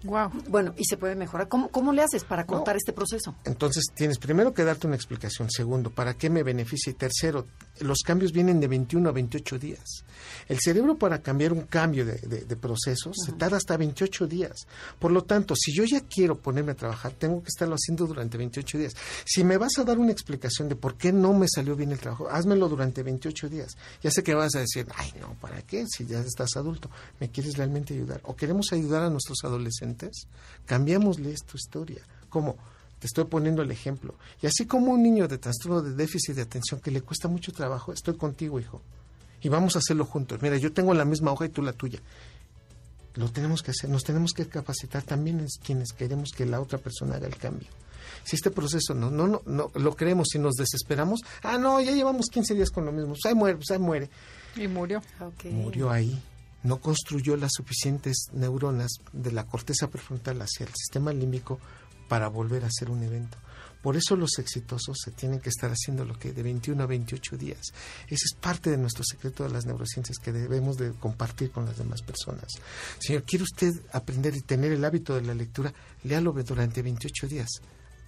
Wow. Bueno, y se puede mejorar. ¿Cómo, cómo le haces para contar No. este proceso? Entonces tienes primero que darte una explicación. Segundo, ¿para qué me beneficia? Y tercero, los cambios vienen de 21 a 28 días. El cerebro para cambiar un cambio de, de- de procesos se tarda hasta 28 días. Por lo tanto, si yo ya quiero ponerme a trabajar, tengo que estarlo haciendo durante 28 días. Si me vas a dar una explicación de por qué no me salió bien el trabajo, házmelo durante 28 días. Ya sé que vas a decir, ay no, ¿para qué? Si ya estás adulto, ¿me quieres realmente ayudar? ¿O queremos ayudar a nuestros adolescentes? Cambiémosles tu historia ¿Cómo? Te estoy poniendo el ejemplo. Y así como un niño de trastorno de déficit de atención que le cuesta mucho trabajo, estoy contigo, hijo. Y vamos a hacerlo juntos. Mira, yo tengo la misma hoja y tú la tuya. Lo tenemos que hacer, nos tenemos que capacitar también es quienes queremos que la otra persona haga el cambio. Si este proceso no, no, no, no lo creemos y nos desesperamos, ah, no, ya llevamos 15 días con lo mismo, pues ahí muere, pues ahí muere. Y murió. Ok. Murió ahí. No construyó las suficientes neuronas de la corteza prefrontal hacia el sistema límbico para volver a hacer un evento. Por eso los exitosos se tienen que estar haciendo lo que de 21 a 28 días. Ese es parte de nuestro secreto de las neurociencias que debemos de compartir con las demás personas. Señor, ¿quiere usted aprender y tener el hábito de la lectura? Léalo durante 28 días.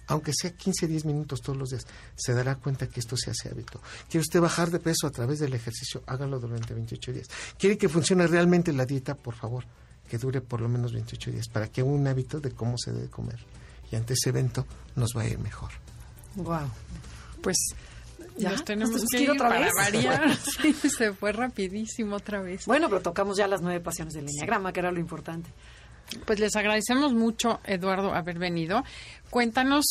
Aunque sea 15, 10 minutos todos los días, se dará cuenta que esto se hace hábito. ¿Quiere usted bajar de peso a través del ejercicio? Hágalo durante 28 días. ¿Quiere que funcione realmente la dieta? Por favor, que dure por lo menos 28 días para que un hábito de cómo se debe comer. Y ante ese evento nos va a ir mejor. Wow. Pues ¿Ya? nos tenemos ¿Nos que ir ir otra para vez? variar. Sí, se fue rapidísimo otra vez. Bueno, pero tocamos ya las nueve pasiones del enneagrama, que era lo importante. Pues les agradecemos mucho, Eduardo, haber venido. Cuéntanos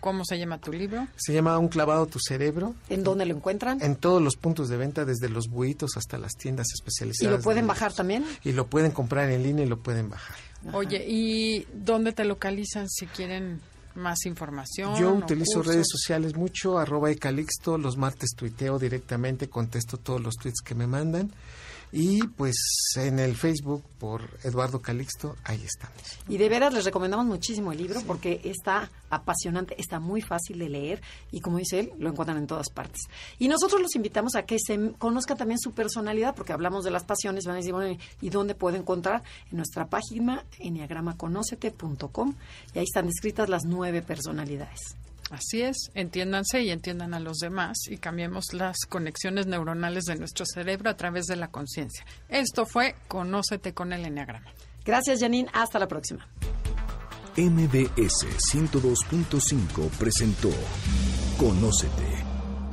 cómo se llama tu libro. Se llama Un clavado a tu cerebro. ¿En dónde lo encuentran? En todos los puntos de venta, desde los buitos hasta las tiendas ¿Y especializadas. lo pueden de bajar también? Y lo pueden comprar en línea y lo pueden bajar. Oye, ¿y dónde te localizan si quieren más información? Yo utilizo cursos? redes sociales mucho, arroba ecalixto, los martes tuiteo directamente, contesto todos los tweets que me mandan. Y pues en el Facebook por Eduardo Calixto, ahí estamos. Y de veras les recomendamos muchísimo el libro porque está apasionante, está muy fácil de leer y como dice él, lo encuentran en todas partes. Y nosotros los invitamos a que se conozcan también su personalidad porque hablamos de las pasiones, van a decir, bueno, ¿y dónde puedo encontrar? En nuestra página enneagramaconocete.com y ahí están descritas las nueve personalidades. Así es, entiéndanse y entiendan a los demás y cambiemos las conexiones neuronales de nuestro cerebro a través de la conciencia. Esto fue Conócete con el Enneagrama. Gracias, Janine. Hasta la próxima. MBS 102.5 presentó Conócete.